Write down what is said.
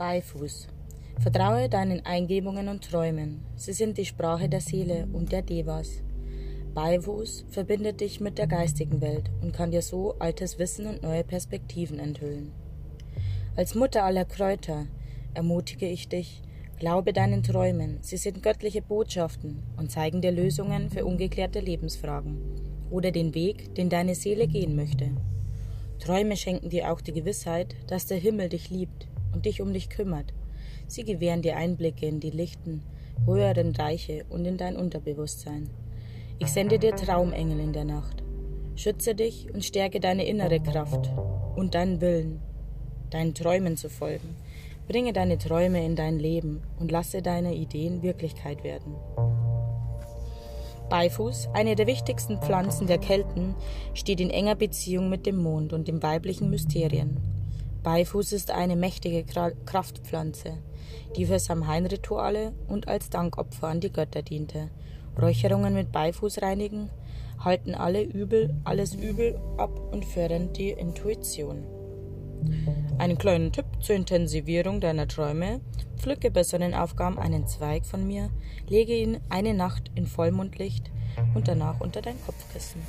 Beifuß. Vertraue deinen Eingebungen und Träumen. Sie sind die Sprache der Seele und der Devas. Beifuß verbindet dich mit der geistigen Welt und kann dir so altes Wissen und neue Perspektiven enthüllen. Als Mutter aller Kräuter ermutige ich dich, glaube deinen Träumen, sie sind göttliche Botschaften und zeigen dir Lösungen für ungeklärte Lebensfragen oder den Weg, den deine Seele gehen möchte. Träume schenken dir auch die Gewissheit, dass der Himmel dich liebt und dich um dich kümmert. Sie gewähren dir Einblicke in die lichten, höheren Reiche und in dein Unterbewusstsein. Ich sende dir Traumengel in der Nacht. Schütze dich und stärke deine innere Kraft und deinen Willen, deinen Träumen zu folgen. Bringe deine Träume in dein Leben und lasse deine Ideen Wirklichkeit werden. Beifuß, eine der wichtigsten Pflanzen der Kelten, steht in enger Beziehung mit dem Mond und den weiblichen Mysterien. Beifuß ist eine mächtige Kraftpflanze, die für Samhain-Rituale und als Dankopfer an die Götter diente. Räucherungen mit Beifuß reinigen, halten alle Übel, alles Übel ab und fördern die Intuition. Einen kleinen Tipp zur Intensivierung deiner Träume. Pflücke bei Sonnenaufgaben einen Zweig von mir, lege ihn eine Nacht in Vollmondlicht und danach unter dein Kopfkissen.